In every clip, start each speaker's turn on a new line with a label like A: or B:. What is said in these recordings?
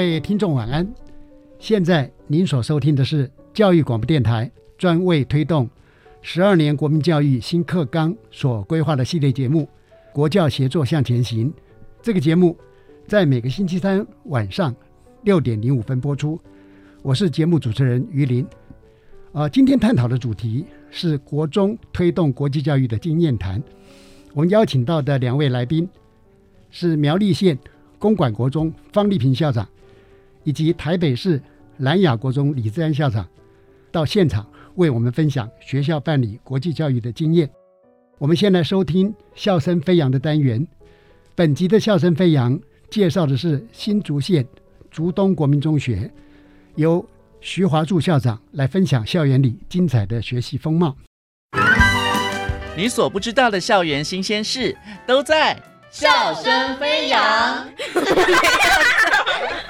A: 各位听众晚安，现在您所收听的是教育广播电台专为推动十二年国民教育新课纲所规划的系列节目《国教协作向前行》。这个节目在每个星期三晚上六点零五分播出。我是节目主持人于林。啊，今天探讨的主题是国中推动国际教育的经验谈。我们邀请到的两位来宾是苗栗县公馆国中方丽萍校长。以及台北市南雅国中李志安校长到现场为我们分享学校办理国际教育的经验。我们先来收听“笑声飞扬”的单元。本集的“笑声飞扬”介绍的是新竹县竹东国民中学，由徐华柱校长来分享校园里精彩的学习风貌。
B: 你所不知道的校园新鲜事，都在《
C: 笑声飞扬》。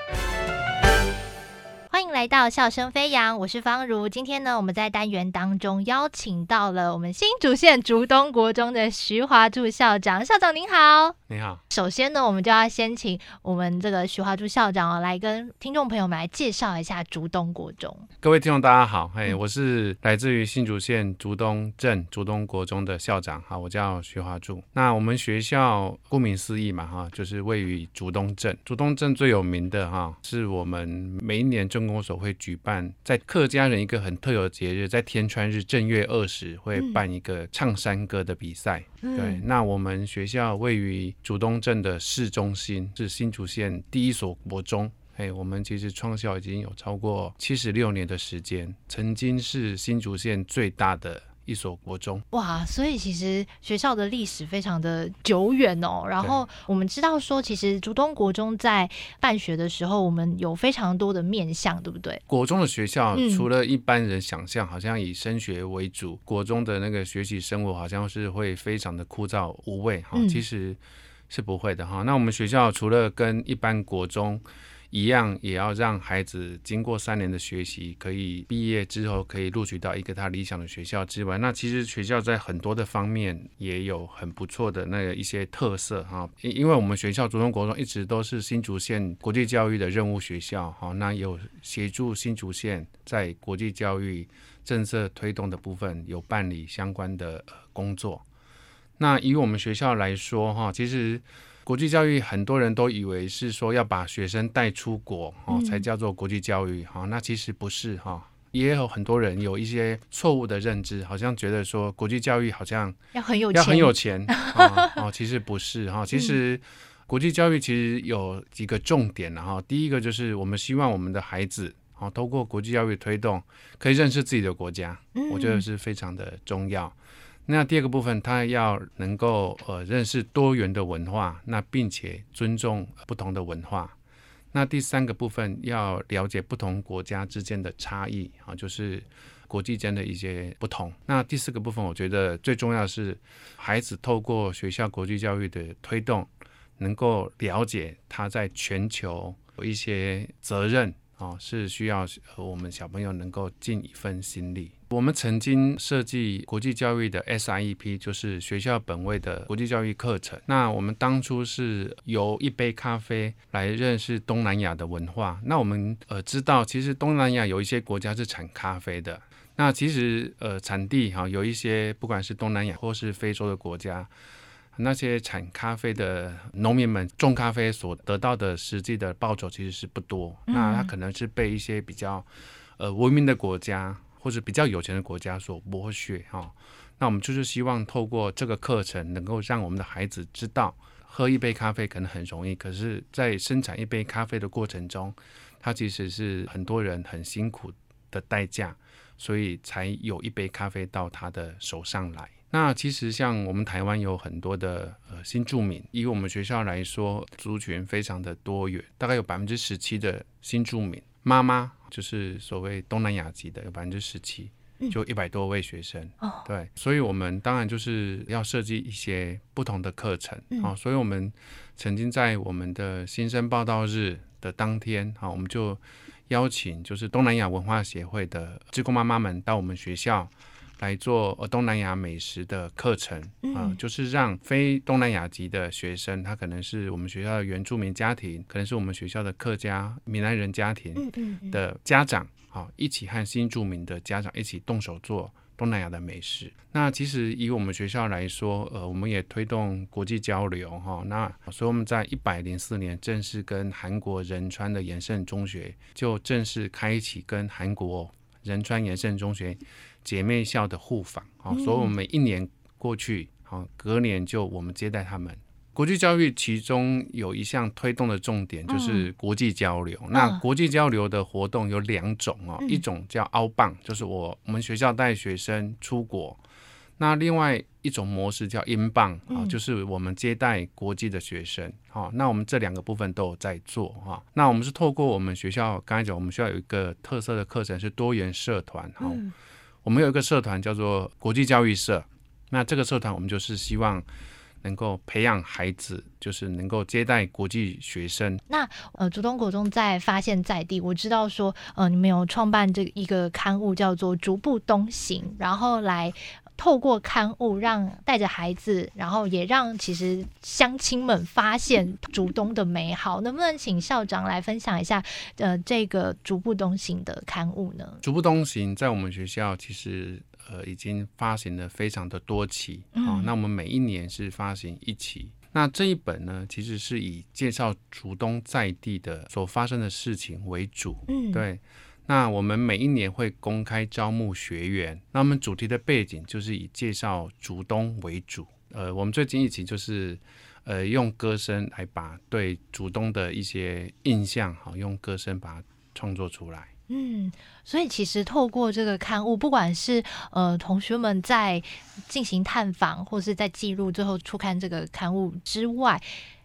D: 迎来到笑声飞扬，我是方如。今天呢，我们在单元当中邀请到了我们新竹县竹东国中的徐华柱校长。校长您好。
E: 你好，
D: 首先呢，我们就要先请我们这个徐华柱校长哦，来跟听众朋友们来介绍一下竹东国中。
E: 各位听众大家好，嘿，我是来自于新竹县竹东镇竹东国中的校长，好，我叫徐华柱。那我们学校顾名思义嘛，哈，就是位于竹东镇。竹东镇最有名的哈，是我们每一年政工所会举办在客家人一个很特有的节日，在天川日正月二十会办一个唱山歌的比赛。对，那我们学校位于竹东镇的市中心，是新竹县第一所国中。哎，我们其实创校已经有超过七十六年的时间，曾经是新竹县最大的。一所国中
D: 哇，所以其实学校的历史非常的久远哦。然后我们知道说，其实竹东国中在办学的时候，我们有非常多的面向，对不对？
E: 国中的学校除了一般人想象，好像以升学为主，国中的那个学习生活好像是会非常的枯燥无味哈。其实是不会的哈。那我们学校除了跟一般国中。一样也要让孩子经过三年的学习，可以毕业之后可以录取到一个他理想的学校之外，那其实学校在很多的方面也有很不错的那个一些特色哈。因因为我们学校竹中国中一直都是新竹县国际教育的任务学校哈，那有协助新竹县在国际教育政策推动的部分有办理相关的工作。那以我们学校来说哈，其实。国际教育很多人都以为是说要把学生带出国哦，才叫做国际教育哈。那其实不是哈，也有很多人有一些错误的认知，好像觉得说国际教育好像
D: 要很有
E: 要很有钱 哦，其实不是哈。其实国际教育其实有几个重点的哈。第一个就是我们希望我们的孩子哦，通过国际教育推动，可以认识自己的国家，我觉得是非常的重要。那第二个部分，他要能够呃认识多元的文化，那并且尊重不同的文化。那第三个部分，要了解不同国家之间的差异啊，就是国际间的一些不同。那第四个部分，我觉得最重要是，孩子透过学校国际教育的推动，能够了解他在全球有一些责任。哦，是需要我们小朋友能够尽一份心力。我们曾经设计国际教育的 SIEP，就是学校本位的国际教育课程。那我们当初是由一杯咖啡来认识东南亚的文化。那我们呃知道，其实东南亚有一些国家是产咖啡的。那其实呃产地哈有一些，不管是东南亚或是非洲的国家。那些产咖啡的农民们种咖啡所得到的实际的报酬其实是不多，那他可能是被一些比较呃文明的国家或者比较有钱的国家所剥削哈。那我们就是希望透过这个课程，能够让我们的孩子知道，喝一杯咖啡可能很容易，可是，在生产一杯咖啡的过程中，它其实是很多人很辛苦的代价，所以才有一杯咖啡到他的手上来。那其实像我们台湾有很多的呃新住民，以我们学校来说，族群非常的多元，大概有百分之十七的新住民妈妈就是所谓东南亚籍的，有百分之十七，就一百多位学生。哦，对，所以我们当然就是要设计一些不同的课程啊，所以我们曾经在我们的新生报道日的当天啊，我们就邀请就是东南亚文化协会的职工妈妈们到我们学校。来做呃东南亚美食的课程啊，就是让非东南亚籍的学生，他可能是我们学校的原住民家庭，可能是我们学校的客家闽南人家庭的家长，啊，一起和新住民的家长一起动手做东南亚的美食。那其实以我们学校来说，呃，我们也推动国际交流哈。那所以我们在一百零四年正式跟韩国仁川的延盛中学就正式开启跟韩国仁川延盛中学。姐妹校的互访啊，所以我们一年过去，好隔年就我们接待他们。国际教育其中有一项推动的重点就是国际交流。那国际交流的活动有两种哦，一种叫澳棒，就是我我们学校带学生出国。那另外一种模式叫英镑啊，就是我们接待国际的学生。好，那我们这两个部分都有在做哈。那我们是透过我们学校，刚才讲我们学校有一个特色的课程是多元社团哈。我们有一个社团叫做国际教育社，那这个社团我们就是希望能够培养孩子，就是能够接待国际学生。
D: 那呃，竹东国中在发现在地，我知道说呃，你们有创办这一个刊物叫做《逐步东行》，然后来。透过刊物，让带着孩子，然后也让其实乡亲们发现竹东的美好。能不能请校长来分享一下，呃，这个逐步东行的刊物呢？
E: 逐步东行在我们学校其实呃已经发行了非常的多期，好，那我们每一年是发行一期。那这一本呢，其实是以介绍竹东在地的所发生的事情为主，嗯，对。那我们每一年会公开招募学员，那我们主题的背景就是以介绍竹东为主。呃，我们最近一期就是，呃，用歌声来把对竹东的一些印象，好用歌声把它创作出来。
D: 嗯，所以其实透过这个刊物，不管是呃同学们在进行探访，或是在记录最后初刊这个刊物之外。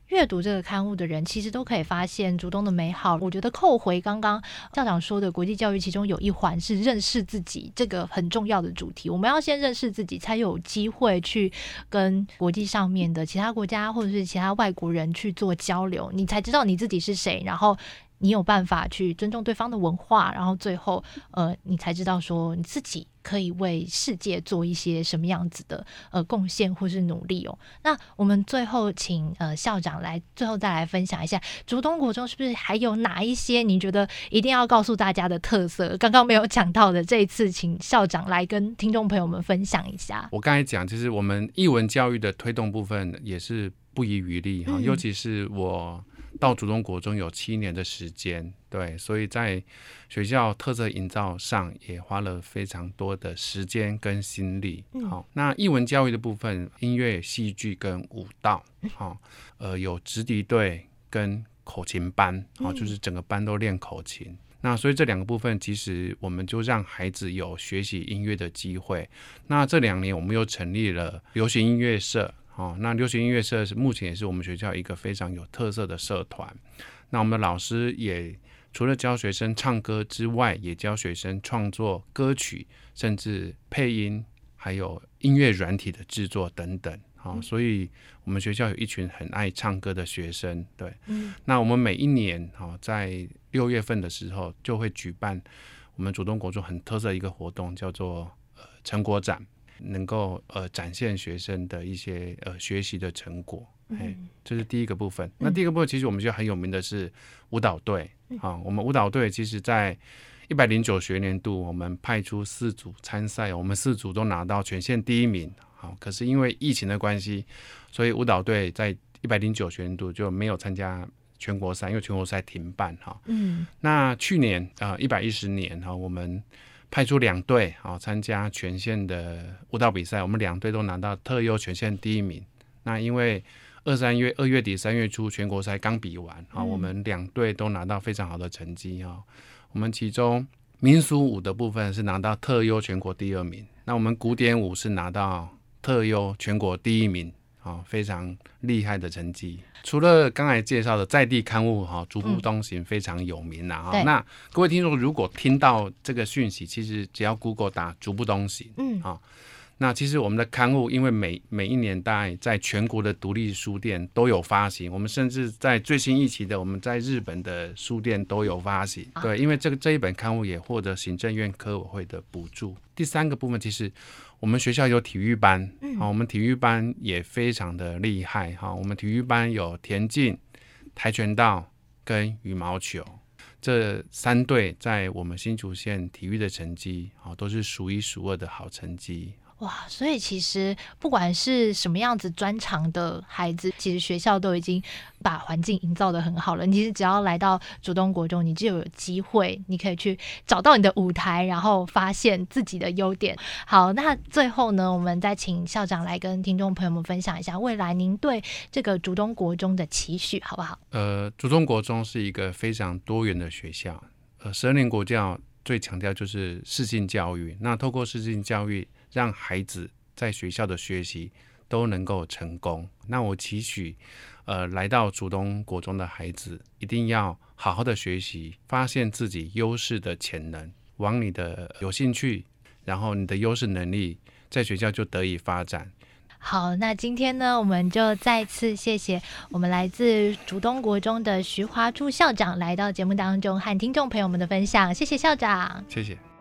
D: 阅读这个刊物的人，其实都可以发现主动的美好。我觉得扣回刚刚校长说的国际教育，其中有一环是认识自己，这个很重要的主题。我们要先认识自己，才有机会去跟国际上面的其他国家或者是其他外国人去做交流，你才知道你自己是谁，然后。你有办法去尊重对方的文化，然后最后，呃，你才知道说你自己可以为世界做一些什么样子的呃贡献或是努力哦。那我们最后请呃校长来，最后再来分享一下竹东国中是不是还有哪一些你觉得一定要告诉大家的特色？刚刚没有讲到的，这一次请校长来跟听众朋友们分享一下。
E: 我刚才讲，就是我们译文教育的推动部分也是不遗余力哈，尤其是我。到竹东国中有七年的时间，对，所以在学校特色营造上也花了非常多的时间跟心力。好，那译文教育的部分，音乐、戏剧跟舞蹈，好，呃，有直笛队跟口琴班，好，就是整个班都练口琴。那所以这两个部分，其实我们就让孩子有学习音乐的机会。那这两年我们又成立了流行音乐社。哦，那流行音乐社是目前也是我们学校一个非常有特色的社团。那我们的老师也除了教学生唱歌之外，也教学生创作歌曲，甚至配音，还有音乐软体的制作等等。好，所以我们学校有一群很爱唱歌的学生，对，嗯，那我们每一年哦在六月份的时候就会举办我们主动国中很特色的一个活动，叫做呃成果展，能够呃展现学生的一些呃学习的成果，哎，这是第一个部分。那第一个部分其实我们学校很有名的是舞蹈队，啊，我们舞蹈队其实在。一百零九学年度，我们派出四组参赛，我们四组都拿到全县第一名。好，可是因为疫情的关系，所以舞蹈队在一百零九学年度就没有参加全国赛，因为全国赛停办。哈，嗯，那去年啊，一百一十年哈，我们派出两队啊参加全县的舞蹈比赛，我们两队都拿到特优全县第一名。那因为二三月二月底三月初全国赛刚比完啊，我们两队都拿到非常好的成绩啊。我们其中民俗舞的部分是拿到特优全国第二名，那我们古典舞是拿到特优全国第一名，啊，非常厉害的成绩。除了刚才介绍的在地刊物哈，逐步东行非常有名呐哈。那各位听众如果听到这个讯息，其实只要 Google 打逐步东行，嗯啊。那其实我们的刊物，因为每每一年大概在全国的独立书店都有发行，我们甚至在最新一期的，我们在日本的书店都有发行。对，因为这个这一本刊物也获得行政院科委会的补助。第三个部分，其实我们学校有体育班，啊，我们体育班也非常的厉害哈。我们体育班有田径、跆拳道跟羽毛球这三队，在我们新竹县体育的成绩，啊，都是数一数二的好成绩。
D: 哇，所以其实不管是什么样子专长的孩子，其实学校都已经把环境营造的很好了。你其实只要来到主动国中，你就有机会，你可以去找到你的舞台，然后发现自己的优点。好，那最后呢，我们再请校长来跟听众朋友们分享一下未来您对这个主动国中的期许，好不好？
E: 呃，主动国中是一个非常多元的学校。呃，十二年国教最强调就是适性教育，那透过适性教育。让孩子在学校的学习都能够成功。那我期许，呃，来到主东国中的孩子一定要好好的学习，发现自己优势的潜能，往你的有兴趣，然后你的优势能力在学校就得以发展。
D: 好，那今天呢，我们就再次谢谢我们来自竹东国中的徐华柱校长来到节目当中和听众朋友们的分享。谢谢校长，
E: 谢谢。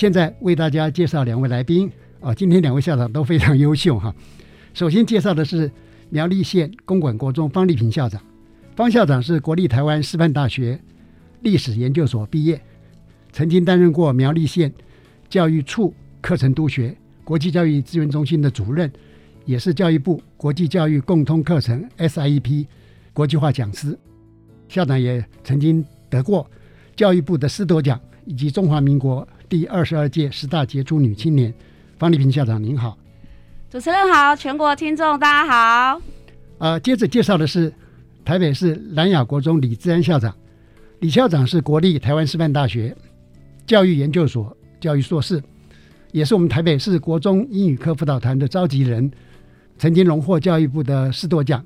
A: 现在为大家介绍两位来宾啊，今天两位校长都非常优秀哈。首先介绍的是苗栗县公馆国中方丽萍校长，方校长是国立台湾师范大学历史研究所毕业，曾经担任过苗栗县教育处课程督学、国际教育资源中心的主任，也是教育部国际教育共通课程 SIEP 国际化讲师。校长也曾经得过教育部的师铎奖以及中华民国。第二十二届十大杰出女青年，方丽萍校长您好，
F: 主持人好，全国听众大家好。
A: 呃，接着介绍的是台北市南雅国中李志安校长，李校长是国立台湾师范大学教育研究所教育硕士，也是我们台北市国中英语科辅导团的召集人，曾经荣获教育部的师铎奖，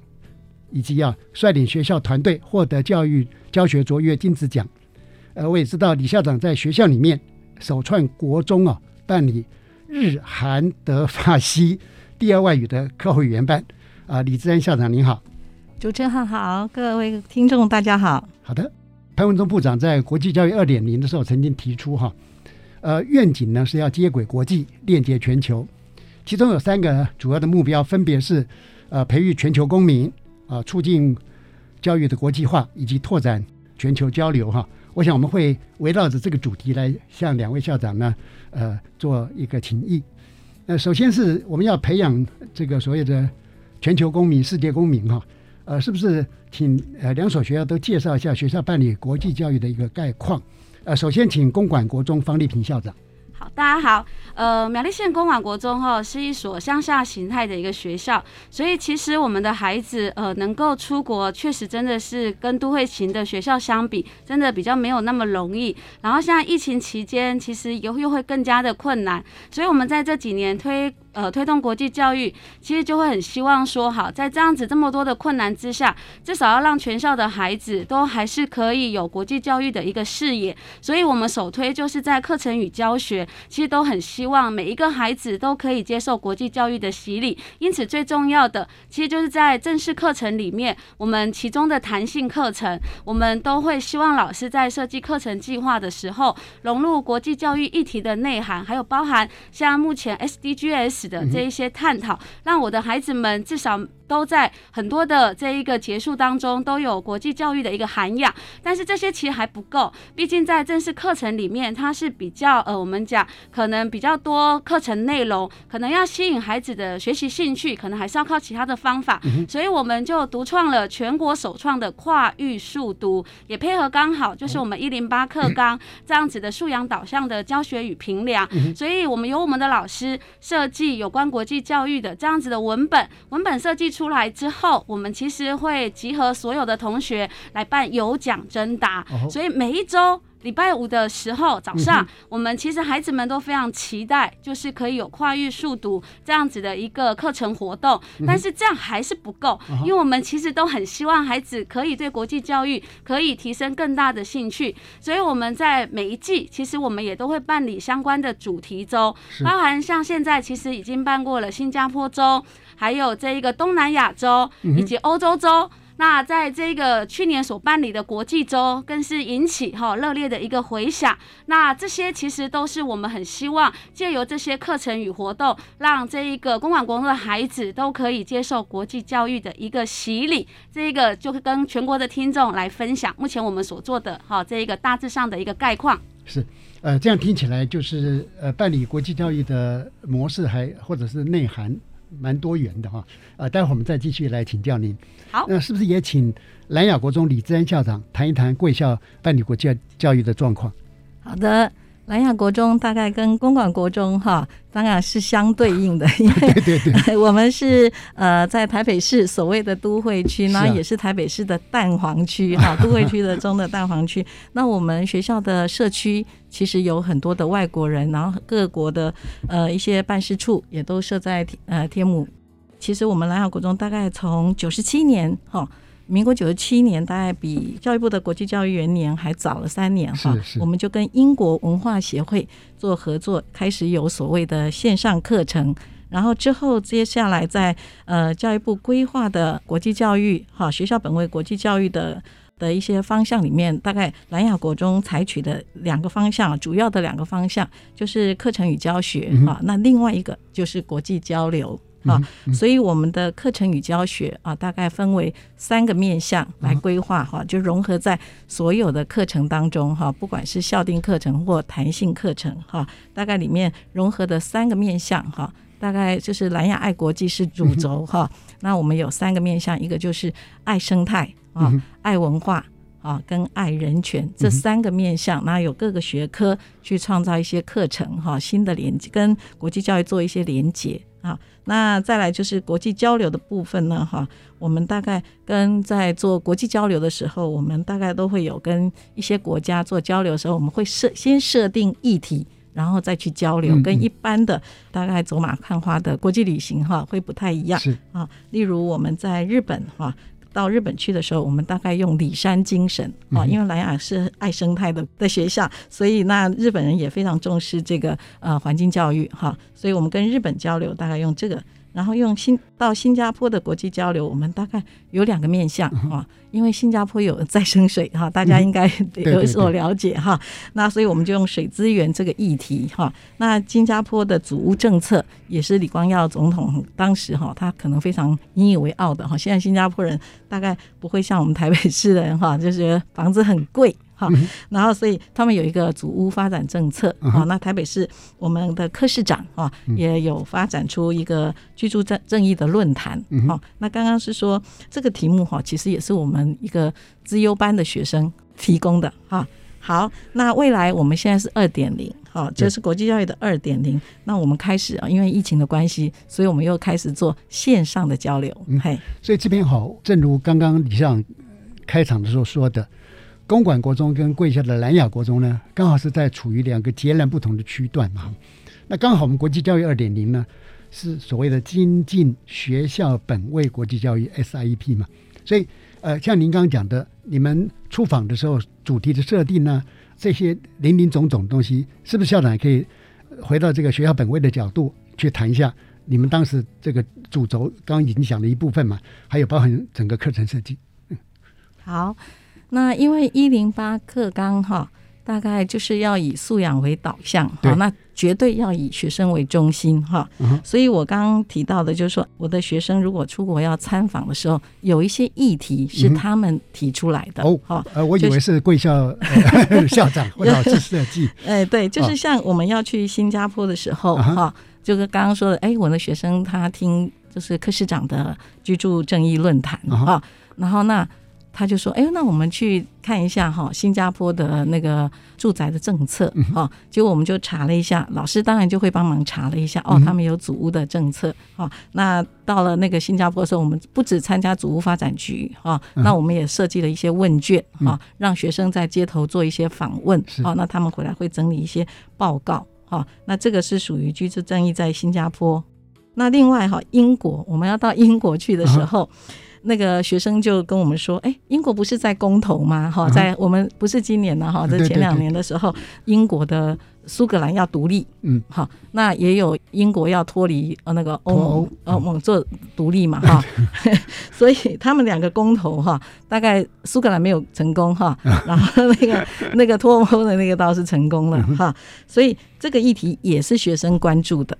A: 以及要率领学校团队获得教育教学卓越金子奖。呃，我也知道李校长在学校里面。首创国中啊办理日韩德法西 第二外语的课后语言班啊，李志安校长您好，
G: 主持人好，各位听众大家好。
A: 好的，潘文忠部长在国际教育二点零的时候曾经提出哈，呃，愿景呢是要接轨国际，链接全球，其中有三个主要的目标，分别是呃培育全球公民啊，促进教育的国际化，以及拓展全球交流哈。我想我们会围绕着这个主题来向两位校长呢，呃，做一个请益。呃，首先是我们要培养这个所谓的全球公民、世界公民哈，呃，是不是请呃两所学校都介绍一下学校办理国际教育的一个概况？呃，首先请公管国中方丽萍校长。
F: 大家好。呃，苗栗县公馆国中哈是一所乡下形态的一个学校，所以其实我们的孩子呃能够出国，确实真的是跟都会型的学校相比，真的比较没有那么容易。然后像疫情期间，其实又又会更加的困难，所以我们在这几年推呃推动国际教育，其实就会很希望说，好在这样子这么多的困难之下，至少要让全校的孩子都还是可以有国际教育的一个视野。所以我们首推就是在课程与教学，其实都很希。望每一个孩子都可以接受国际教育的洗礼，因此最重要的其实就是在正式课程里面，我们其中的弹性课程，我们都会希望老师在设计课程计划的时候，融入国际教育议题的内涵，还有包含像目前 SDGs 的这一些探讨，让我的孩子们至少。都在很多的这一个结束当中都有国际教育的一个涵养，但是这些其实还不够，毕竟在正式课程里面，它是比较呃，我们讲可能比较多课程内容，可能要吸引孩子的学习兴趣，可能还是要靠其他的方法，所以我们就独创了全国首创的跨域数读，也配合刚好就是我们一零八课纲这样子的素养导向的教学与评量，所以我们由我们的老师设计有关国际教育的这样子的文本，文本设计。出来之后，我们其实会集合所有的同学来办有奖征答，所以每一周礼拜五的时候早上，我们其实孩子们都非常期待，就是可以有跨域速读这样子的一个课程活动。但是这样还是不够，因为我们其实都很希望孩子可以对国际教育可以提升更大的兴趣，所以我们在每一季其实我们也都会办理相关的主题周，包含像现在其实已经办过了新加坡周。还有这一个东南亚周以及欧洲洲，那在这个去年所办理的国际周，更是引起哈热烈的一个回响。那这些其实都是我们很希望借由这些课程与活动，让这一个公馆国中的孩子都可以接受国际教育的一个洗礼。这一个就跟全国的听众来分享目前我们所做的哈这一个大致上的一个概况。
A: 是，呃，这样听起来就是呃办理国际教育的模式还或者是内涵。蛮多元的哈，呃，待会儿我们再继续来请教您。
F: 好，
A: 那是不是也请蓝雅国中李志安校长谈一谈贵校办理国际教育的状况？
G: 好的。南亚国中大概跟公馆国中哈，当然是相对应的，因为 我们是呃在台北市所谓的都会区，那也是台北市的蛋黄区哈，都会区的中的蛋黄区。那我们学校的社区其实有很多的外国人，然后各国的呃一些办事处也都设在呃天母。其实我们南亚国中大概从九十七年哈。民国九十七年，大概比教育部的国际教育元年还早了三年哈。我们就跟英国文化协会做合作，开始有所谓的线上课程。然后之后，接下来在呃教育部规划的国际教育哈学校本位国际教育的的一些方向里面，大概南亚国中采取的两个方向，主要的两个方向就是课程与教学哈。那另外一个就是国际交流。啊，所以我们的课程与教学啊，大概分为三个面向来规划哈，就融合在所有的课程当中哈，不管是校定课程或弹性课程哈，大概里面融合的三个面向哈，大概就是蓝亚爱国际是主轴哈。那我们有三个面向，一个就是爱生态啊，爱文化啊，跟爱人权这三个面向，那有各个学科去创造一些课程哈，新的连接跟国际教育做一些连接。啊，那再来就是国际交流的部分呢，哈，我们大概跟在做国际交流的时候，我们大概都会有跟一些国家做交流的时候，我们会设先设定议题，然后再去交流，跟一般的大概走马看花的国际旅行哈会不太一样，
A: 是
G: 啊，例如我们在日本哈。到日本去的时候，我们大概用里山精神啊，因为莱雅是爱生态的的学校，所以那日本人也非常重视这个呃环境教育哈，所以我们跟日本交流大概用这个。然后用新到新加坡的国际交流，我们大概有两个面向啊，因为新加坡有再生水哈，大家应该有所了解哈。那所以我们就用水资源这个议题哈。那新加坡的祖屋政策也是李光耀总统当时哈，他可能非常引以为傲的哈。现在新加坡人大概不会像我们台北市的人哈，就觉得房子很贵哈。然后，所以他们有一个祖屋发展政策啊。那台北市我们的柯市长啊，也有发展出一个居住正正义的论坛。好，那刚刚是说这个题目哈，其实也是我们一个资优班的学生提供的哈。好，那未来我们现在是二点零，好，就是国际教育的二点零。那我们开始啊，因为疫情的关系，所以我们又开始做线上的交流。嘿，
A: 所以这边好，正如刚刚李上开场的时候说的，公馆国中跟贵校的南雅国中呢，刚好是在处于两个截然不同的区段嘛。那刚好我们国际教育二点零呢，是所谓的精进学校本位国际教育 SIEP 嘛，所以。呃，像您刚刚讲的，你们出访的时候主题的设定呢，这些林林总总东西，是不是校长也可以回到这个学校本位的角度去谈一下？你们当时这个主轴刚刚已经讲了一部分嘛，还有包含整个课程设计。
G: 嗯，好，那因为一零八课纲哈。大概就是要以素养为导向，好，那绝对要以学生为中心哈。所以我刚刚提到的，就是说我的学生如果出国要参访的时候，有一些议题是他们提出来的
A: 哦。好，呃，我以为是贵校 校长 或老师设计。
G: 哎，对，就是像我们要去新加坡的时候哈，就是刚刚说的，哎，我的学生他听就是柯市长的居住正义论坛啊，然后那。他就说：“哎，那我们去看一下哈，新加坡的那个住宅的政策哈。结果我们就查了一下，老师当然就会帮忙查了一下哦，他们有祖屋的政策哈。那到了那个新加坡的时候，我们不止参加祖屋发展局哈，那我们也设计了一些问卷哈，让学生在街头做一些访问啊。那他们回来会整理一些报告哈。那这个是属于居住正义在新加坡。那另外哈，英国我们要到英国去的时候。”那个学生就跟我们说：“哎，英国不是在公投吗？哈，在我们不是今年呢，哈，在前两年的时候，英国的苏格兰要独立，嗯，好，那也有英国要脱离呃那个欧盟，欧。盟做独立嘛，哈，所以他们两个公投哈，大概苏格兰没有成功哈，然后那个 那个脱欧的那个倒是成功了哈，所以这个议题也是学生关注的。”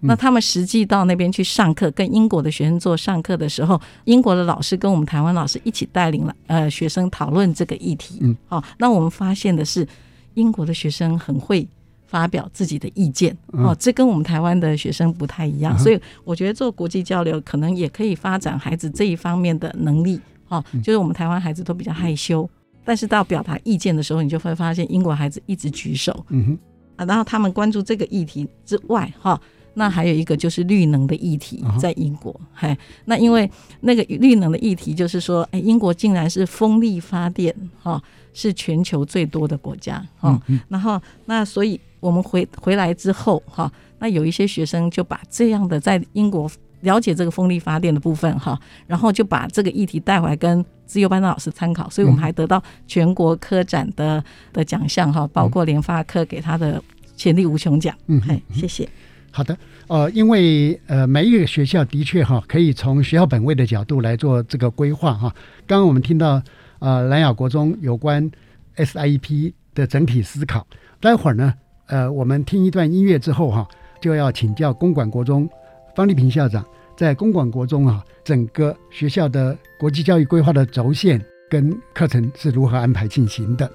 G: 那他们实际到那边去上课，跟英国的学生做上课的时候，英国的老师跟我们台湾老师一起带领了呃学生讨论这个议题。嗯，好，那我们发现的是，英国的学生很会发表自己的意见。哦，这跟我们台湾的学生不太一样，所以我觉得做国际交流可能也可以发展孩子这一方面的能力。哦，就是我们台湾孩子都比较害羞，但是到表达意见的时候，你就会发现英国孩子一直举手。嗯哼，啊，然后他们关注这个议题之外，哈。那还有一个就是绿能的议题，在英国，嘿，那因为那个绿能的议题就是说，哎，英国竟然是风力发电，哈，是全球最多的国家，哈，然后那所以我们回回来之后，哈，那有一些学生就把这样的在英国了解这个风力发电的部分，哈，然后就把这个议题带回来跟自由班的老师参考，所以我们还得到全国科展的的奖项，哈，包括联发科给他的潜力无穷奖，嗯，嘿，谢谢。
A: 好的，呃，因为呃，每一个学校的确哈，可以从学校本位的角度来做这个规划哈。刚刚我们听到呃，蓝雅国中有关 SIEP 的整体思考。待会儿呢，呃，我们听一段音乐之后哈，就要请教公馆国中方立平校长，在公馆国中啊，整个学校的国际教育规划的轴线跟课程是如何安排进行的。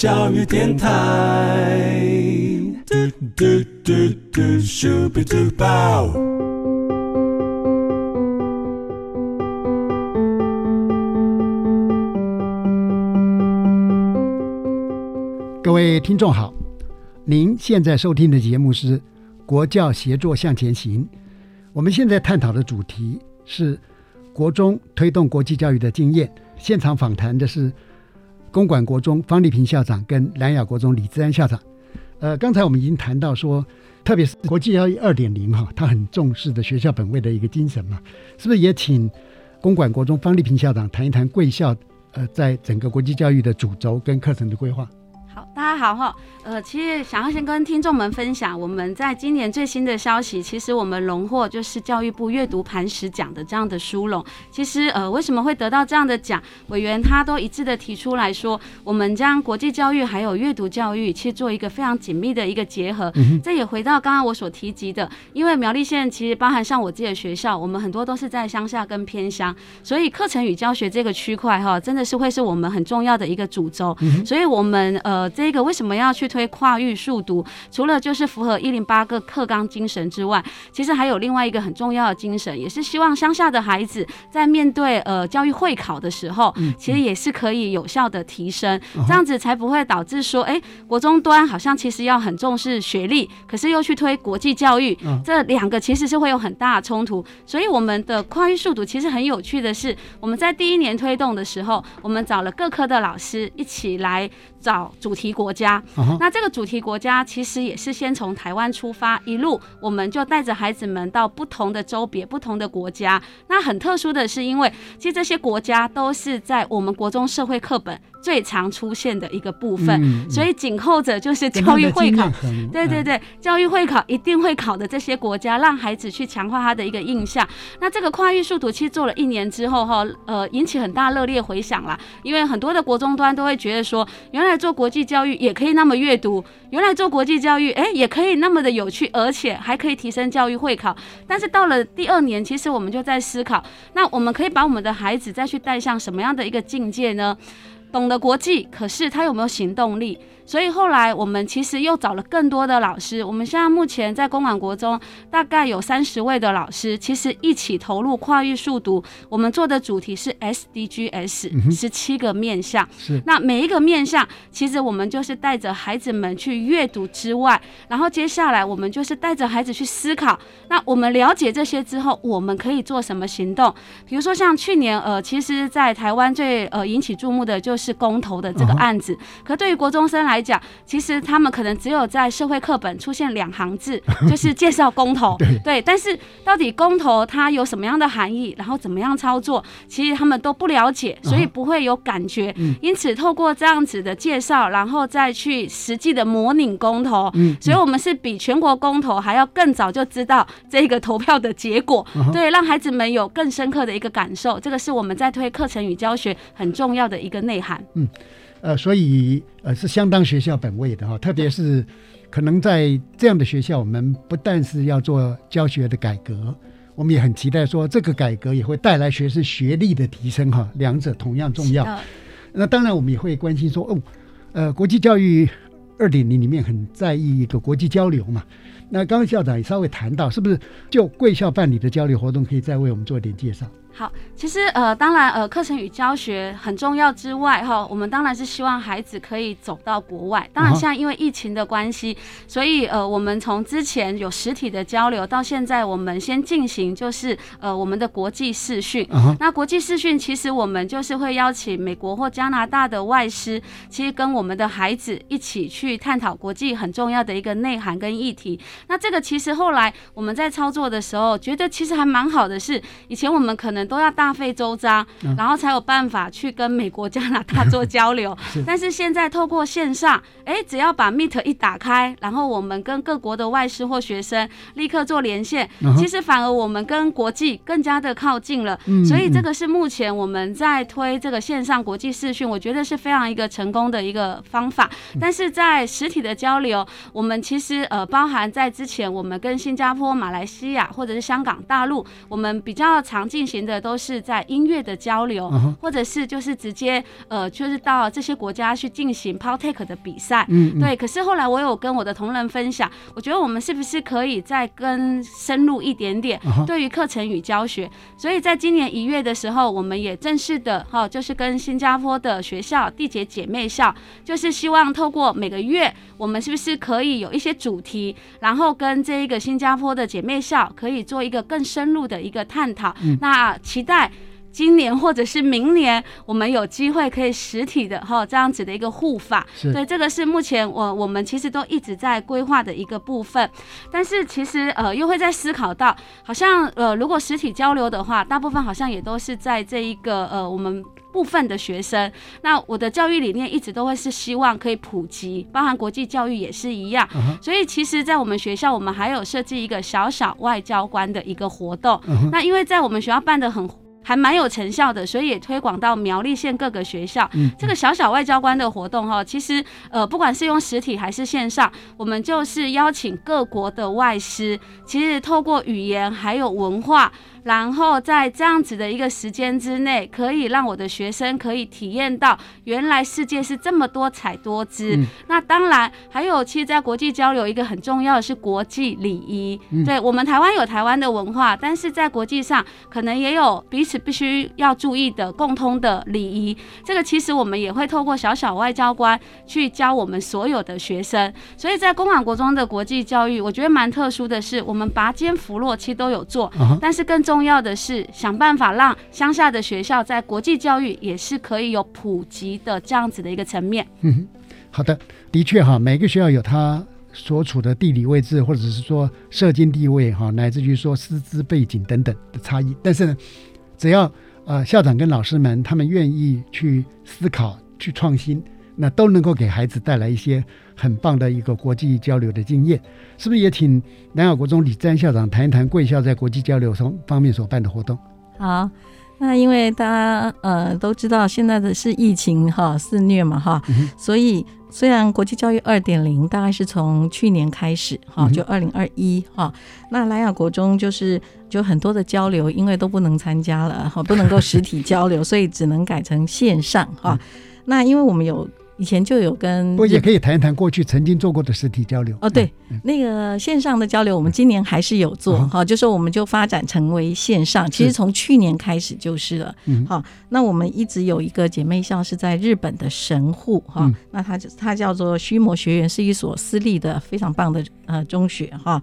H: 教育电台。嘟嘟嘟嘟，Super Duper。
A: 各位听众好，您现在收听的节目是《国教协作向前行》。我们现在探讨的主题是国中推动国际教育的经验。现场访谈的是公馆国中方丽萍校长跟南雅国中李志安校长。呃，刚才我们已经谈到说，特别是国际教育二点零哈，他很重视的学校本位的一个精神嘛，是不是也请公馆国中方丽萍校长谈一谈贵校呃在整个国际教育的主轴跟课程的规划？
F: 好，大家好哈。呃，其实想要先跟听众们分享，我们在今年最新的消息，其实我们荣获就是教育部阅读磐石奖的这样的殊荣。其实呃，为什么会得到这样的奖？委员他都一致的提出来说，我们将国际教育还有阅读教育，去做一个非常紧密的一个结合。这也回到刚刚我所提及的，因为苗栗县其实包含像我自己的学校，我们很多都是在乡下跟偏乡，所以课程与教学这个区块哈，真的是会是我们很重要的一个主轴。所以我们呃，这个为什么要去？推跨域速读，除了就是符合一零八个课纲精神之外，其实还有另外一个很重要的精神，也是希望乡下的孩子在面对呃教育会考的时候，其实也是可以有效的提升，这样子才不会导致说，哎，国中端好像其实要很重视学历，可是又去推国际教育，这两个其实是会有很大的冲突。所以我们的跨域速读其实很有趣的是，我们在第一年推动的时候，我们找了各科的老师一起来找主题国家。那这个主题国家其实也是先从台湾出发，一路我们就带着孩子们到不同的州别、不同的国家。那很特殊的是，因为其实这些国家都是在我们国中社会课本。最常出现的一个部分，所以紧扣着就是教育会考，对对对，教育会考一定会考的这些国家，让孩子去强化他的一个印象。那这个跨域速读其实做了一年之后哈，呃，引起很大热烈回响啦，因为很多的国中端都会觉得说，原来做国际教育也可以那么阅读，原来做国际教育哎也可以那么的有趣，而且还可以提升教育会考。但是到了第二年，其实我们就在思考，那我们可以把我们的孩子再去带向什么样的一个境界呢？懂得国际，可是他有没有行动力？所以后来我们其实又找了更多的老师。我们现在目前在公馆国中大概有三十位的老师，其实一起投入跨域速读。我们做的主题是 SDGs，十七个面向。
A: 是。
F: 那每一个面向，其实我们就是带着孩子们去阅读之外，然后接下来我们就是带着孩子去思考。那我们了解这些之后，我们可以做什么行动？比如说像去年，呃，其实，在台湾最呃引起注目的就是公投的这个案子。可对于国中生来，讲，其实他们可能只有在社会课本出现两行字，就是介绍公投，对，但是到底公投它有什么样的含义，然后怎么样操作，其实他们都不了解，所以不会有感觉。因此，透过这样子的介绍，然后再去实际的模拟公投，所以我们是比全国公投还要更早就知道这个投票的结果，对，让孩子们有更深刻的一个感受。这个是我们在推课程与教学很重要的一个内涵。
A: 嗯。呃，所以呃是相当学校本位的哈，特别是可能在这样的学校，我们不但是要做教学的改革，我们也很期待说这个改革也会带来学生学历的提升哈，两者同样重要。那当然我们也会关心说哦，呃，国际教育二点零里面很在意一个国际交流嘛。那刚刚校长也稍微谈到，是不是就贵校办理的交流活动，可以再为我们做一点介绍？
F: 好，其实呃，当然呃，课程与教学很重要之外哈，我们当然是希望孩子可以走到国外。当然，现在因为疫情的关系，所以呃，我们从之前有实体的交流，到现在我们先进行就是呃我们的国际视讯。那国际视讯其实我们就是会邀请美国或加拿大的外师，其实跟我们的孩子一起去探讨国际很重要的一个内涵跟议题。那这个其实后来我们在操作的时候，觉得其实还蛮好的，是以前我们可能。能都要大费周章，然后才有办法去跟美国、加拿大做交流。但是现在透过线上，哎，只要把 Meet 一打开，然后我们跟各国的外师或学生立刻做连线，其实反而我们跟国际更加的靠近了。所以这个是目前我们在推这个线上国际视讯，我觉得是非常一个成功的一个方法。但是在实体的交流，我们其实呃包含在之前我们跟新加坡、马来西亚或者是香港、大陆，我们比较常进行的都是在音乐的交流，或者是就是直接呃就是到这些国家去进行 p o t e c 的比赛。嗯，对。可是后来我有跟我的同仁分享，我觉得我们是不是可以再更深入一点点，对于课程与教学。所以在今年一月的时候，我们也正式的哈，就是跟新加坡的学校缔结姐妹校，就是希望透过每个月，我们是不是可以有一些主题，然后跟这一个新加坡的姐妹校可以做一个更深入的一个探讨。那期待。今年或者是明年，我们有机会可以实体的哈这样子的一个护法，对，这个是目前我我们其实都一直在规划的一个部分。但是其实呃又会在思考到，好像呃如果实体交流的话，大部分好像也都是在这一个呃我们部分的学生。那我的教育理念一直都会是希望可以普及，包含国际教育也是一样。所以其实，在我们学校，我们还有设计一个小小外交官的一个活动。那因为在我们学校办的很。还蛮有成效的，所以也推广到苗栗县各个学校。嗯这个小小外交官的活动哈，其实呃，不管是用实体还是线上，我们就是邀请各国的外师，其实透过语言还有文化。然后在这样子的一个时间之内，可以让我的学生可以体验到原来世界是这么多彩多姿。那当然还有，其实，在国际交流一个很重要的是国际礼仪。对我们台湾有台湾的文化，但是在国际上可能也有彼此必须要注意的共通的礼仪。这个其实我们也会透过小小外交官去教我们所有的学生。所以在公馆国中的国际教育，我觉得蛮特殊的是，我们拔尖扶落其实都有做，但是更重要的是，想办法让乡下的学校在国际教育也是可以有普及的这样子的一个层面。
A: 嗯，好的，的确哈，每个学校有它所处的地理位置，或者是说社经地位哈，乃至于说师资背景等等的差异。但是呢，只要呃校长跟老师们他们愿意去思考、去创新，那都能够给孩子带来一些很棒的一个国际交流的经验。是不是也请南雅国中李詹校长谈一谈贵校在国际交流方方面所办的活动？
G: 好，那因为大家呃都知道现在的是疫情哈肆虐嘛哈，所以虽然国际教育二点零大概是从去年开始哈，就二零二一哈，那莱雅国中就是就很多的交流，因为都不能参加了哈，不能够实体交流，所以只能改成线上哈。那因为我们有。以前就有跟，
A: 不也可以谈一谈过去曾经做过的实体交流
G: 哦。对，那个线上的交流，我们今年还是有做哈，就说我们就发展成为线上。其实从去年开始就是了。好，那我们一直有一个姐妹校是在日本的神户哈，那它它叫做须磨学园，是一所私立的非常棒的呃中学哈。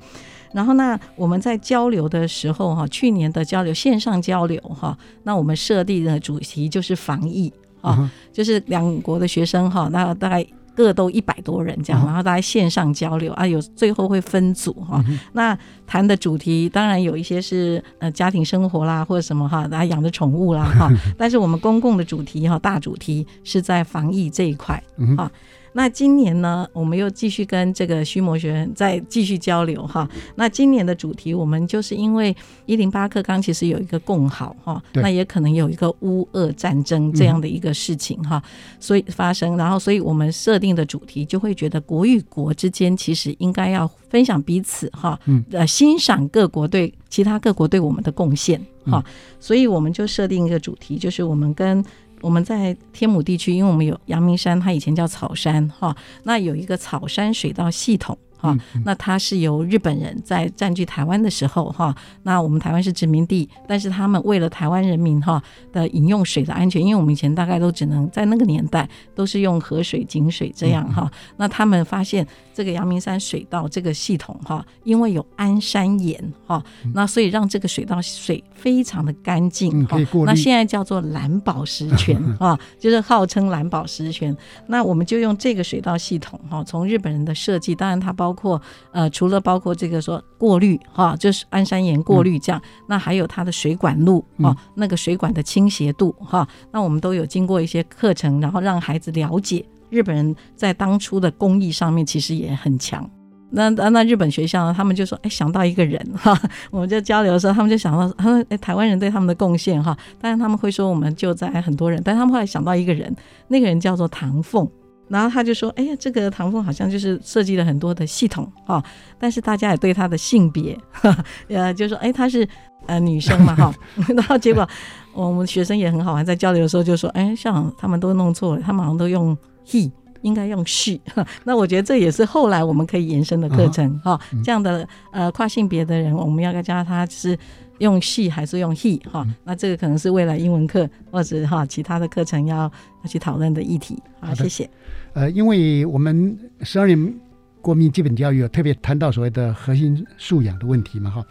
G: 然后呢我们在交流的时候哈，去年的交流线上交流哈，那我们设定的主题就是防疫。啊，就是两国的学生哈，那大概各都一百多人这样，然后大家线上交流啊，有最后会分组哈。那谈的主题当然有一些是呃家庭生活啦，或者什么哈，大家养的宠物啦哈。但是我们公共的主题哈，大主题是在防疫这一块啊。那今年呢，我们又继续跟这个虚魔学院再继续交流哈。那今年的主题，我们就是因为一零八课纲其实有一个共好哈，那也可能有一个乌俄战争这样的一个事情哈，所以发生，然后所以我们设定的主题就会觉得国与国之间其实应该要分享彼此哈，呃，欣赏各国对其他各国对我们的贡献哈，所以我们就设定一个主题，就是我们跟。我们在天母地区，因为我们有阳明山，它以前叫草山哈，那有一个草山水稻系统。哈，那它是由日本人在占据台湾的时候，哈，那我们台湾是殖民地，但是他们为了台湾人民哈的饮用水的安全，因为我们以前大概都只能在那个年代都是用河水、井水这样哈，那他们发现这个阳明山水道这个系统哈，因为有安山岩哈，那所以让这个水道水非常的干净哈，那现在叫做蓝宝石泉 啊，就是号称蓝宝石泉，那我们就用这个水道系统哈，从日本人的设计，当然它包。包括呃，除了包括这个说过滤哈，就是安山岩过滤这样，那还有它的水管路哈，那个水管的倾斜度哈，那我们都有经过一些课程，然后让孩子了解日本人在当初的工艺上面其实也很强。那那那日本学校呢？他们就说，哎，想到一个人哈，我们就交流的时候，他们就想到，他说，哎，台湾人对他们的贡献哈，但是他们会说我们就在很多人，但他们后来想到一个人，那个人叫做唐凤，然后他就说，哎呀，这个唐凤好像就是设计了很多的系统哈，但是大家也对他的性别，呃，就说，哎，她是呃女生嘛哈，然后结果我们学生也很好玩，在交流的时候就说，哎，像他们都弄错了，他们好像都用 he。应该用 she，那我觉得这也是后来我们可以延伸的课程哈。这样的呃跨性别的人，我们要教他是用 she 还是用 he 哈？那这个可能是未来英文课或者哈其他的课程要要去讨论的议题。好，谢谢。
A: 呃，因为我们十二年国民基本教育特别谈到所谓的核心素养的问题嘛哈。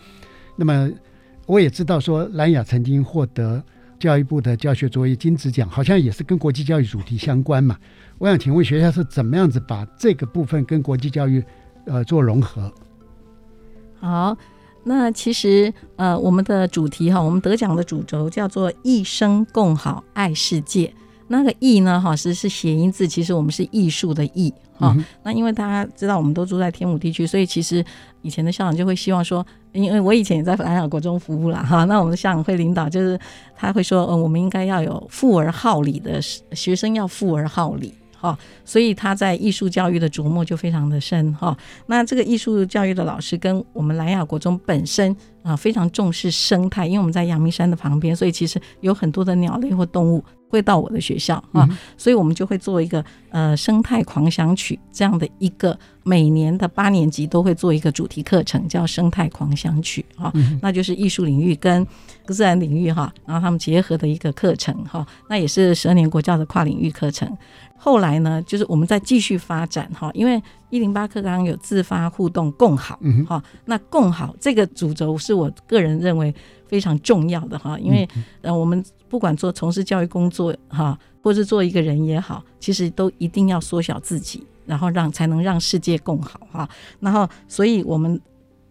A: 那么我也知道说蓝雅曾经获得教育部的教学卓越金质奖，好像也是跟国际教育主题相关嘛。我想请问学校是怎么样子把这个部分跟国际教育，呃，做融合？
G: 好，那其实呃，我们的主题哈，我们得奖的主轴叫做“一生共好，爱世界”。那个“艺”呢，哈，是是谐音字，其实我们是艺术的“艺”哈。那因为大家知道，我们都住在天母地区，所以其实以前的校长就会希望说，因为我以前也在南雅国中服务了哈。那我们的校长会领导，就是他会说，嗯，我们应该要有富而好礼的学生，要富而好礼。哈，所以他在艺术教育的琢磨就非常的深哈。那这个艺术教育的老师跟我们莱雅国中本身啊非常重视生态，因为我们在阳明山的旁边，所以其实有很多的鸟类或动物会到我的学校啊，所以我们就会做一个呃生态狂想曲这样的一个每年的八年级都会做一个主题课程，叫生态狂想曲哈，那就是艺术领域跟自然领域哈，然后他们结合的一个课程哈，那也是十二年国教的跨领域课程。后来呢，就是我们在继续发展哈，因为一零八课纲有自发互动共好哈，那共好这个主轴是我个人认为非常重要的哈，因为呃我们不管做从事教育工作哈，或是做一个人也好，其实都一定要缩小自己，然后让才能让世界更好哈，然后所以我们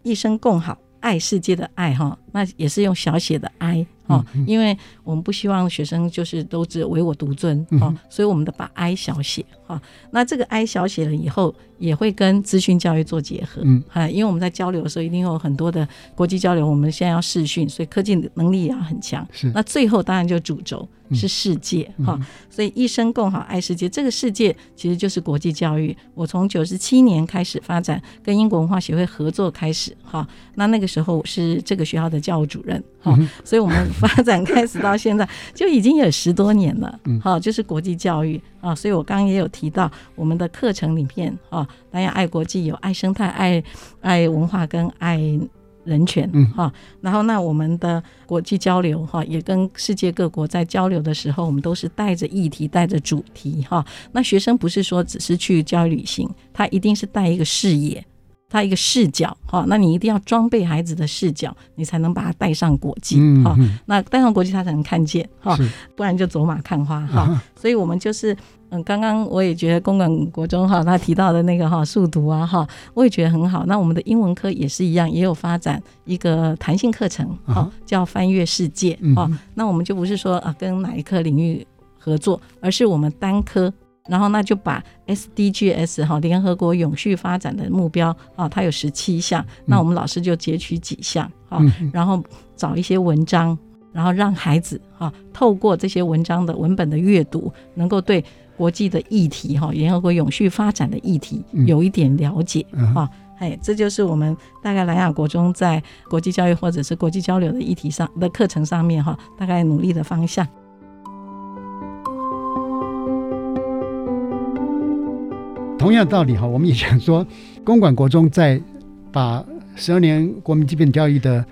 G: 一生共好，爱世界的爱哈，那也是用小写的 i。哈，因为我们不希望学生就是都只唯我独尊哦，所以我们的把 I 小写哈，那这个 I 小写了以后，也会跟资讯教育做结合，嗯，哈，因为我们在交流的时候，一定有很多的国际交流，我们现在要视讯，所以科技能力也要很强，
A: 是，
G: 那最后当然就主轴。是世界哈，所以一生共好爱世界，这个世界其实就是国际教育。我从九十七年开始发展，跟英国文化协会合作开始哈，那那个时候是这个学校的教务主任哈，所以我们发展开始到现在就已经有十多年了，好，就是国际教育啊。所以我刚刚也有提到我们的课程里面啊，大家爱国际有爱生态、爱爱文化跟爱。人权，嗯哈，然后那我们的国际交流哈，也跟世界各国在交流的时候，我们都是带着议题、带着主题哈。那学生不是说只是去教育旅行，他一定是带一个视野。他一个视角哈，那你一定要装备孩子的视角，你才能把他带上国际哈。那带上国际他才能看见哈，不然就走马看花哈。所以我们就是嗯，刚刚我也觉得公馆国中哈，他提到的那个哈速读啊哈，我也觉得很好。那我们的英文科也是一样，也有发展一个弹性课程哈，叫翻越世界哈。那我们就不是说啊跟哪一科领域合作，而是我们单科。然后那就把 SDGs 哈联合国永续发展的目标啊，它有十七项，那我们老师就截取几项啊，然后找一些文章，然后让孩子啊透过这些文章的文本的阅读，能够对国际的议题哈联合国永续发展的议题有一点了解啊，哎，这就是我们大概南亚国中在国际教育或者是国际交流的议题上的课程上面哈，大概努力的方向。
A: 同样道理哈，我们也想说，公馆国中在把十二年国民基本教育的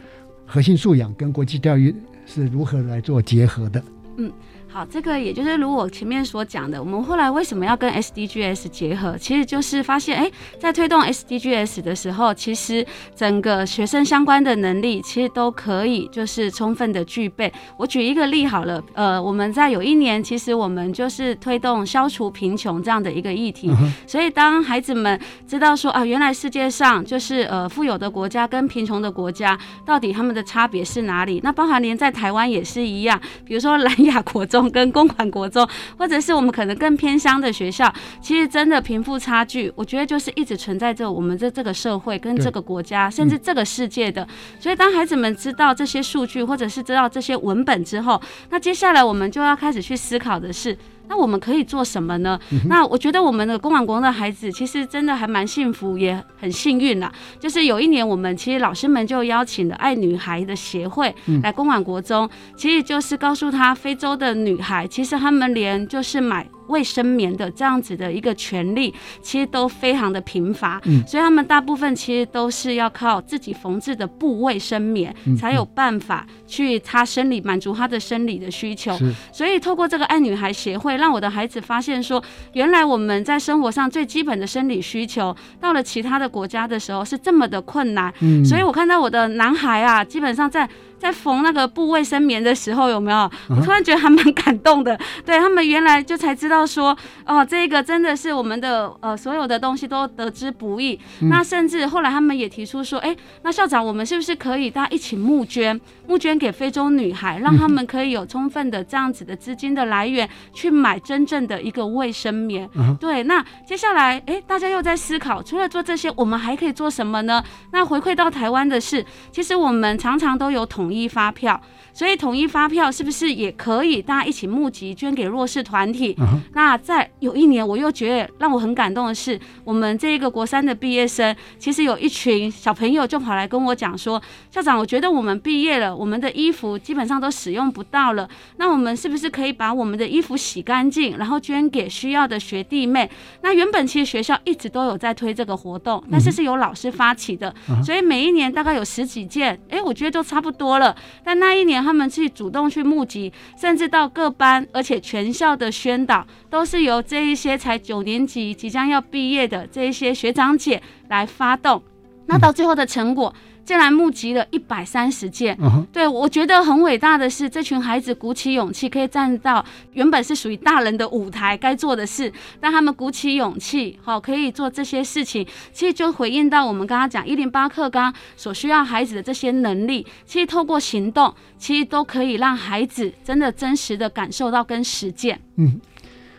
A: 核心素养跟国际教育是如何来做结合的？
F: 嗯。好，这个也就是如我前面所讲的，我们后来为什么要跟 SDGs 结合，其实就是发现，哎，在推动 SDGs 的时候，其实整个学生相关的能力，其实都可以就是充分的具备。我举一个例好了，呃，我们在有一年，其实我们就是推动消除贫穷这样的一个议题，所以当孩子们知道说啊，原来世界上就是呃富有的国家跟贫穷的国家到底他们的差别是哪里？那包含连在台湾也是一样，比如说蓝雅国中。跟公款国中，或者是我们可能更偏乡的学校，其实真的贫富差距，我觉得就是一直存在着我们的这个社会跟这个国家，甚至这个世界的。所以当孩子们知道这些数据，或者是知道这些文本之后，那接下来我们就要开始去思考的是。那我们可以做什么呢？那我觉得我们的公馆国中的孩子其实真的还蛮幸福，也很幸运啦。就是有一年，我们其实老师们就邀请了爱女孩的协会来公馆国中，其实就是告诉他，非洲的女孩其实他们连就是买。卫生棉的这样子的一个权利，其实都非常的贫乏，嗯，所以他们大部分其实都是要靠自己缝制的布卫生棉，才有办法去他生理满足他的生理的需求。所以透过这个爱女孩协会，让我的孩子发现说，原来我们在生活上最基本的生理需求，到了其他的国家的时候是这么的困难。嗯，所以我看到我的男孩啊，基本上在。在缝那个布卫生棉的时候，有没有？我突然觉得还蛮感动的。对他们原来就才知道说，哦，这个真的是我们的呃所有的东西都得之不易。那甚至后来他们也提出说，哎，那校长，我们是不是可以大家一起募捐，募捐给非洲女孩，让他们可以有充分的这样子的资金的来源，去买真正的一个卫生棉。对，那接下来，哎，大家又在思考，除了做这些，我们还可以做什么呢？那回馈到台湾的是，其实我们常常都有统。一发票，所以统一发票是不是也可以大家一起募集捐给弱势团体？那在有一年，我又觉得让我很感动的是，我们这一个国三的毕业生，其实有一群小朋友就跑来跟我讲说：“校长，我觉得我们毕业了，我们的衣服基本上都使用不到了，那我们是不是可以把我们的衣服洗干净，然后捐给需要的学弟妹？”那原本其实学校一直都有在推这个活动，但是是由老师发起的，所以每一年大概有十几件，哎，我觉得都差不多了。但那一年，他们去主动去募集，甚至到各班，而且全校的宣导，都是由这一些才九年级即将要毕业的这一些学长姐来发动。那到最后的成果。竟然募集了一百三十件，对我觉得很伟大的是，这群孩子鼓起勇气，可以站到原本是属于大人的舞台该做的事，让他们鼓起勇气，好可以做这些事情。其实就回应到我们刚刚讲一零八课纲所需要孩子的这些能力，其实透过行动，其实都可以让孩子真的真实的感受到跟实践。
A: 嗯，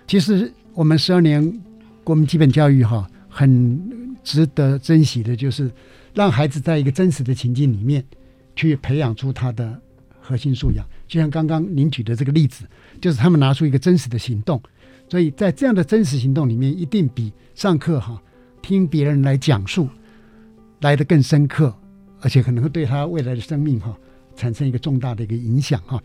A: 其实我们十二年国民基本教育哈，很值得珍惜的就是。让孩子在一个真实的情境里面，去培养出他的核心素养。就像刚刚您举的这个例子，就是他们拿出一个真实的行动。所以在这样的真实行动里面，一定比上课哈听别人来讲述来的更深刻，而且可能会对他未来的生命哈产生一个重大的一个影响哈。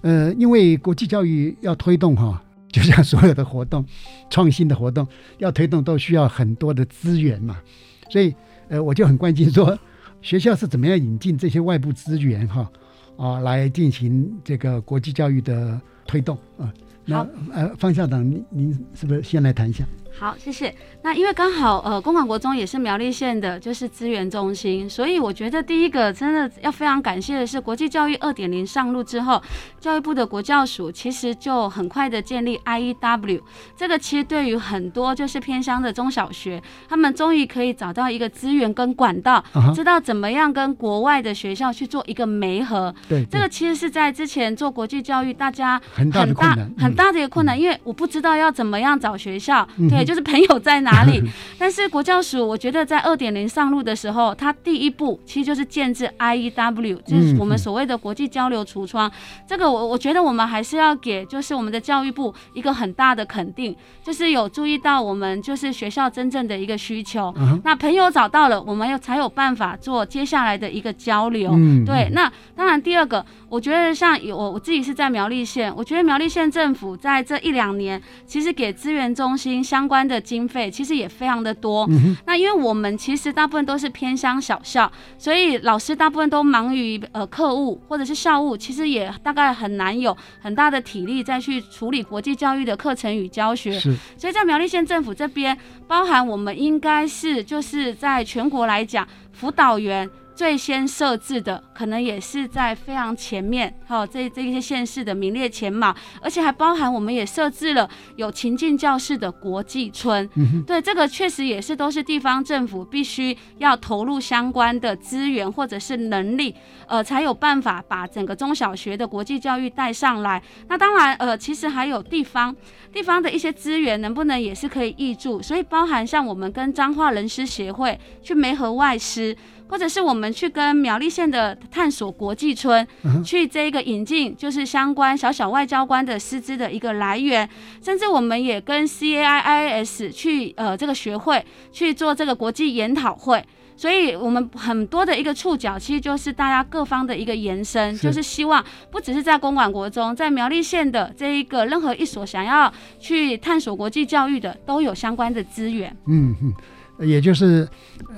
A: 呃，因为国际教育要推动哈，就像所有的活动、创新的活动要推动，都需要很多的资源嘛，所以。呃，我就很关心说，学校是怎么样引进这些外部资源哈啊，来进行这个国际教育的推动啊。那呃，方校长，您您是不是先来谈一下？
F: 好，谢谢。那因为刚好呃，公馆国中也是苗栗县的，就是资源中心，所以我觉得第一个真的要非常感谢的是，国际教育二点零上路之后，教育部的国教署其实就很快的建立 IEW，这个其实对于很多就是偏乡的中小学，他们终于可以找到一个资源跟管道，知道怎么样跟国外的学校去做一个媒合。
A: 对，
F: 这个其实是在之前做国际教育，大家
A: 很大的困难，
F: 很大的一个困难，因为我不知道要怎么样找学校，对。就是朋友在哪里？但是国教署，我觉得在二点零上路的时候，它第一步其实就是建制 IEW，就是我们所谓的国际交流橱窗。这个我我觉得我们还是要给，就是我们的教育部一个很大的肯定，就是有注意到我们就是学校真正的一个需求。那朋友找到了，我们又才有办法做接下来的一个交流。对，那当然第二个。我觉得像有我我自己是在苗栗县，我觉得苗栗县政府在这一两年，其实给资源中心相相关的经费其实也非常的多。那因为我们其实大部分都是偏乡小校，所以老师大部分都忙于呃课务或者是校务，其实也大概很难有很大的体力再去处理国际教育的课程与教学。
A: 是，
F: 所以在苗栗县政府这边，包含我们应该是就是在全国来讲，辅导员。最先设置的可能也是在非常前面，哈，这这些县市的名列前茅，而且还包含我们也设置了有情境教室的国际村，对，这个确实也是都是地方政府必须要投入相关的资源或者是能力，呃，才有办法把整个中小学的国际教育带上来。那当然，呃，其实还有地方地方的一些资源能不能也是可以挹注，所以包含像我们跟彰化人师协会去梅河外师。或者是我们去跟苗栗县的探索国际村去这个引进，就是相关小小外交官的师资的一个来源，甚至我们也跟 C A I I S 去呃这个学会去做这个国际研讨会，所以我们很多的一个触角，其实就是大家各方的一个延伸，就是希望不只是在公馆国中，在苗栗县的这一个任何一所想要去探索国际教育的，都有相关的资源。
A: 嗯嗯。也就是，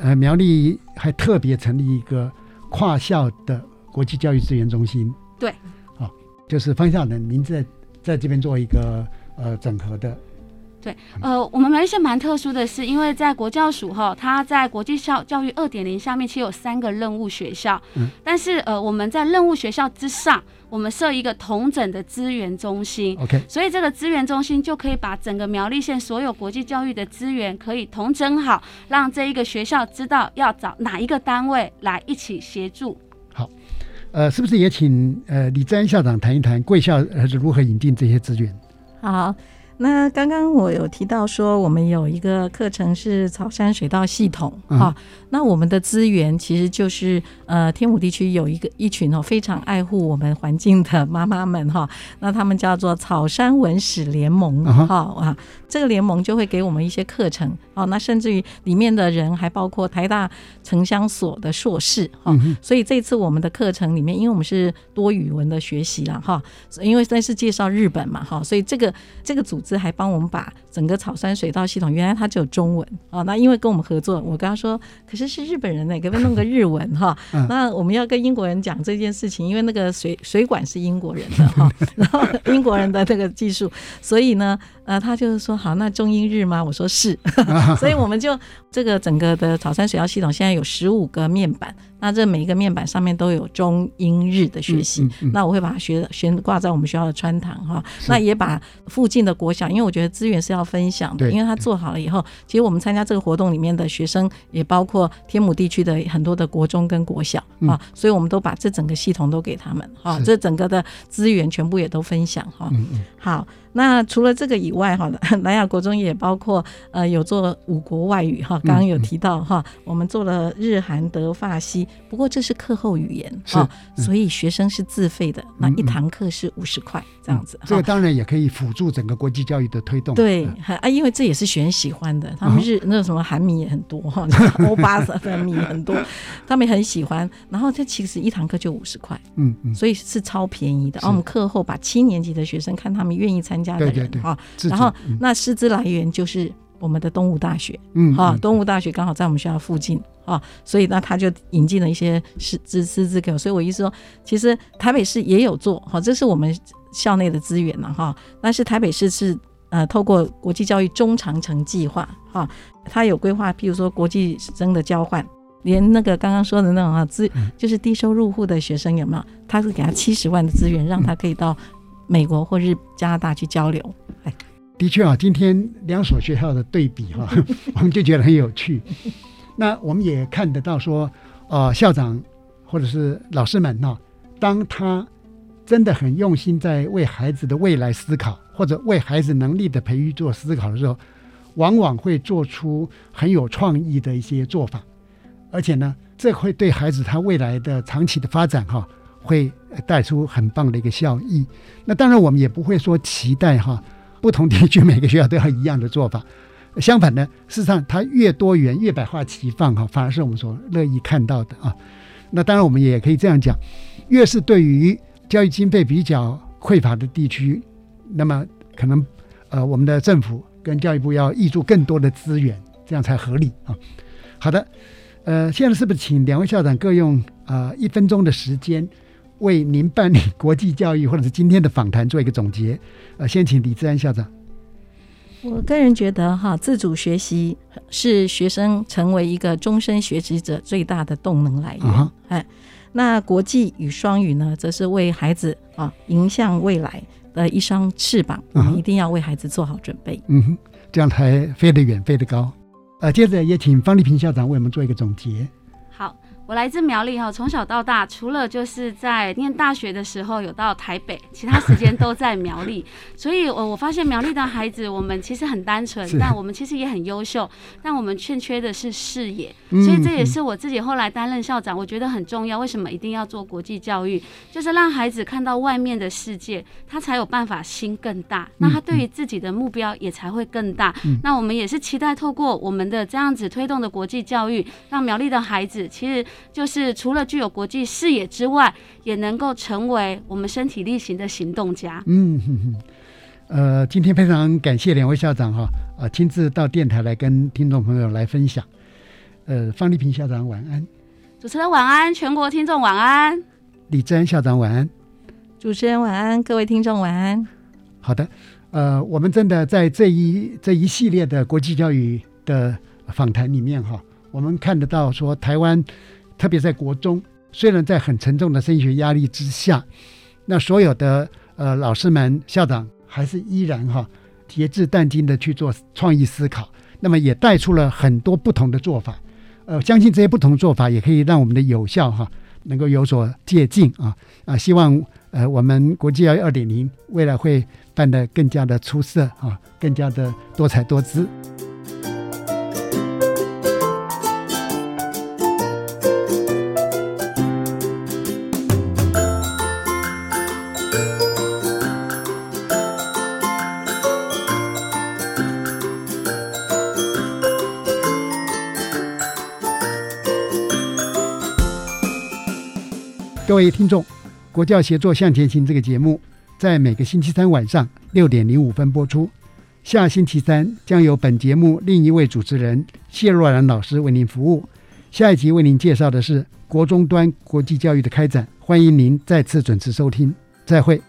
A: 呃，苗栗还特别成立一个跨校的国际教育资源中心。
F: 对，
A: 好，就是方校长，您在在这边做一个呃整合的。
F: 对，呃，我们苗栗县蛮特殊的是，因为在国教署哈，它在国际校教育二点零下面其实有三个任务学校，嗯，但是呃，我们在任务学校之上。我们设一个同整的资源中心
A: ，OK，
F: 所以这个资源中心就可以把整个苗栗县所有国际教育的资源可以同整好，让这一个学校知道要找哪一个单位来一起协助。
A: 好，呃，是不是也请呃李珍校长谈一谈贵校是如何引进这些资源？
G: 好。那刚刚我有提到说，我们有一个课程是草山水稻系统哈。那我们的资源其实就是呃天武地区有一个一群哦非常爱护我们环境的妈妈们哈。那他们叫做草山文史联盟哈啊。这个联盟就会给我们一些课程哦。那甚至于里面的人还包括台大城乡所的硕士哈。所以这次我们的课程里面，因为我们是多语文的学习了哈，因为那是介绍日本嘛哈，所以这个这个组织。还帮我们把整个草山水稻系统，原来它只有中文啊。那因为跟我们合作，我跟他说，可是是日本人呢，给他弄个日文哈。那我们要跟英国人讲这件事情，因为那个水水管是英国人的哈，然后英国人的那个技术，所以呢，呃，他就是说好，那中英日吗？我说是，所以我们就这个整个的草山水稻系统现在有十五个面板。那这每一个面板上面都有中英日的学习，那我会把它学悬挂在我们学校的穿堂哈。那也把附近的国小，因为我觉得资源是要分享的，因为它做好了以后，其实我们参加这个活动里面的学生也包括天母地区的很多的国中跟国小啊，所以我们都把这整个系统都给他们哈，这整个的资源全部也都分享哈。好。那除了这个以外，哈，南亚国中也包括呃有做五国外语哈，刚刚有提到哈，我们做了日韩德法西，不过这是课后语言哈，所以学生是自费的，那一堂课是五十块这样子。
A: 这个当然也可以辅助整个国际教育的推动。
G: 对，啊，因为这也是学生喜欢的，他们日那什么韩米也很多哈，欧巴的米很多，他们很喜欢。然后这其实一堂课就五十块，嗯嗯，所以是超便宜的。然后我们课后把七年级的学生看他们愿意参。加的人哈，然后那师资来源就是我们的东吴大学，嗯，哈，东吴大学刚好在我们学校附近啊，所以呢，他就引进了一些师资师资给我，所以我意思说，其实台北市也有做，哈，这是我们校内的资源了哈，但是台北市是呃，透过国际教育中长程计划哈，他有规划，譬如说国际生的交换，连那个刚刚说的那种啊资，就是低收入户的学生有没有？他是给他七十万的资源，让他可以到。美国或日加拿大去交流，哎，
A: 的确啊，今天两所学校的对比哈，我们就觉得很有趣。那我们也看得到说，呃，校长或者是老师们呢，当他真的很用心在为孩子的未来思考，或者为孩子能力的培育做思考的时候，往往会做出很有创意的一些做法，而且呢，这会对孩子他未来的长期的发展哈。会带出很棒的一个效益。那当然，我们也不会说期待哈，不同地区每个学校都要一样的做法。相反呢，事实上它越多元、越百花齐放哈，反而是我们所乐意看到的啊。那当然，我们也可以这样讲：越是对于教育经费比较匮乏的地区，那么可能呃，我们的政府跟教育部要挹注更多的资源，这样才合理啊。好的，呃，现在是不是请两位校长各用啊一分钟的时间，为您办理国际教育或者是今天的访谈做一个总结？呃，先请李志安校长。
G: 我个人觉得哈，自主学习是学生成为一个终身学习者最大的动能来源。哎，那国际与双语呢，则是为孩子啊迎向未来的一双翅膀。我们一定要为孩子做好准备。
A: 嗯哼，这样才飞得远，飞得高。呃，接着也请方丽萍校长为我们做一个总结。
F: 我来自苗栗哈，从小到大，除了就是在念大学的时候有到台北，其他时间都在苗栗。所以，我我发现苗栗的孩子，我们其实很单纯，但我们其实也很优秀，但我们欠缺的是视野。所以，这也是我自己后来担任校长，我觉得很重要。为什么一定要做国际教育？就是让孩子看到外面的世界，他才有办法心更大，那他对于自己的目标也才会更大。那我们也是期待透过我们的这样子推动的国际教育，让苗栗的孩子其实。就是除了具有国际视野之外，也能够成为我们身体力行的行动家。
A: 嗯哼哼，呃，今天非常感谢两位校长哈，啊，亲自到电台来跟听众朋友来分享。呃，方丽萍校长晚安，
F: 主持人晚安，全国听众晚安，
A: 李志安校长晚安，
G: 主持人晚安，各位听众晚安。
A: 好的，呃，我们真的在这一这一系列的国际教育的访谈里面哈，我们看得到说台湾。特别在国中，虽然在很沉重的升学压力之下，那所有的呃老师们、校长还是依然哈竭智啖精的去做创意思考，那么也带出了很多不同的做法。呃，相信这些不同做法也可以让我们的有效哈能够有所借鉴啊啊！希望呃我们国际教育二点零未来会办得更加的出色啊，更加的多彩多姿。各位听众，《国教协作向前行》这个节目在每个星期三晚上六点零五分播出。下星期三将由本节目另一位主持人谢若兰老师为您服务。下一集为您介绍的是国中端国际教育的开展，欢迎您再次准时收听。再会。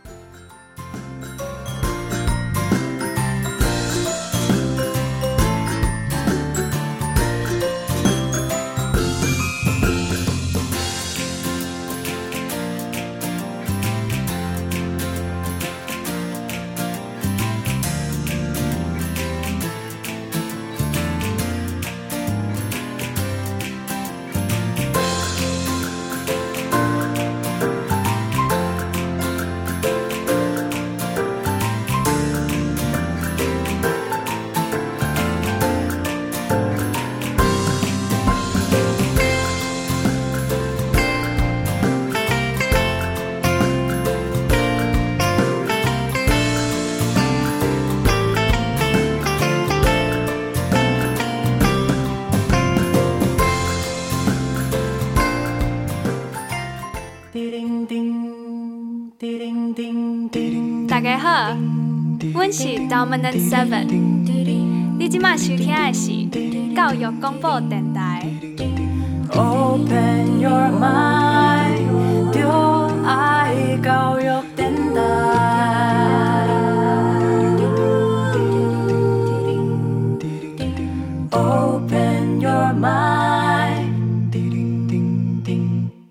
I: Seven，你今麦收听的是教育广播电台。